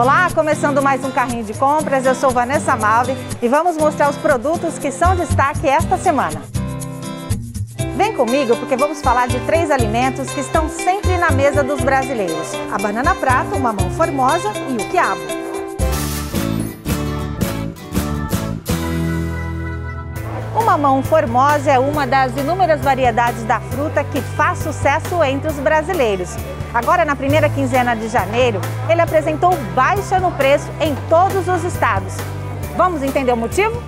Olá, começando mais um carrinho de compras. Eu sou Vanessa Malve e vamos mostrar os produtos que são destaque esta semana. Vem comigo porque vamos falar de três alimentos que estão sempre na mesa dos brasileiros: a banana prata, o mamão formosa e o quiabo. O mamão formosa é uma das inúmeras variedades da fruta que faz sucesso entre os brasileiros. Agora, na primeira quinzena de janeiro, ele apresentou baixa no preço em todos os estados. Vamos entender o motivo?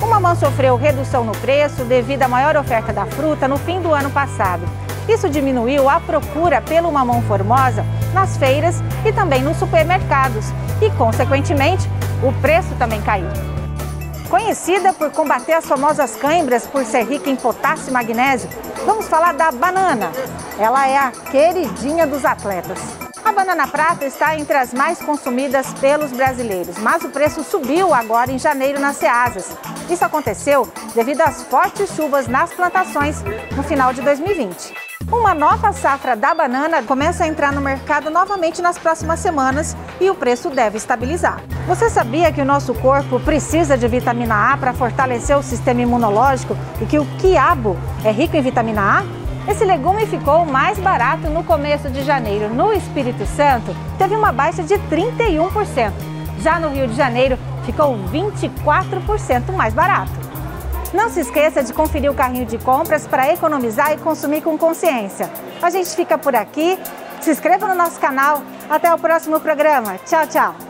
O mamão sofreu redução no preço devido à maior oferta da fruta no fim do ano passado. Isso diminuiu a procura pelo mamão formosa nas feiras e também nos supermercados e, consequentemente, o preço também caiu. Conhecida por combater as famosas cãibras por ser rica em potássio e magnésio, vamos falar da banana. Ela é a queridinha dos atletas. A banana prata está entre as mais consumidas pelos brasileiros, mas o preço subiu agora em janeiro nas Ceasas. Isso aconteceu devido às fortes chuvas nas plantações no final de 2020. Uma nova safra da banana começa a entrar no mercado novamente nas próximas semanas e o preço deve estabilizar. Você sabia que o nosso corpo precisa de vitamina A para fortalecer o sistema imunológico e que o quiabo é rico em vitamina A? Esse legume ficou mais barato no começo de janeiro. No Espírito Santo, teve uma baixa de 31%. Já no Rio de Janeiro, ficou 24% mais barato. Não se esqueça de conferir o carrinho de compras para economizar e consumir com consciência. A gente fica por aqui. Se inscreva no nosso canal. Até o próximo programa. Tchau, tchau.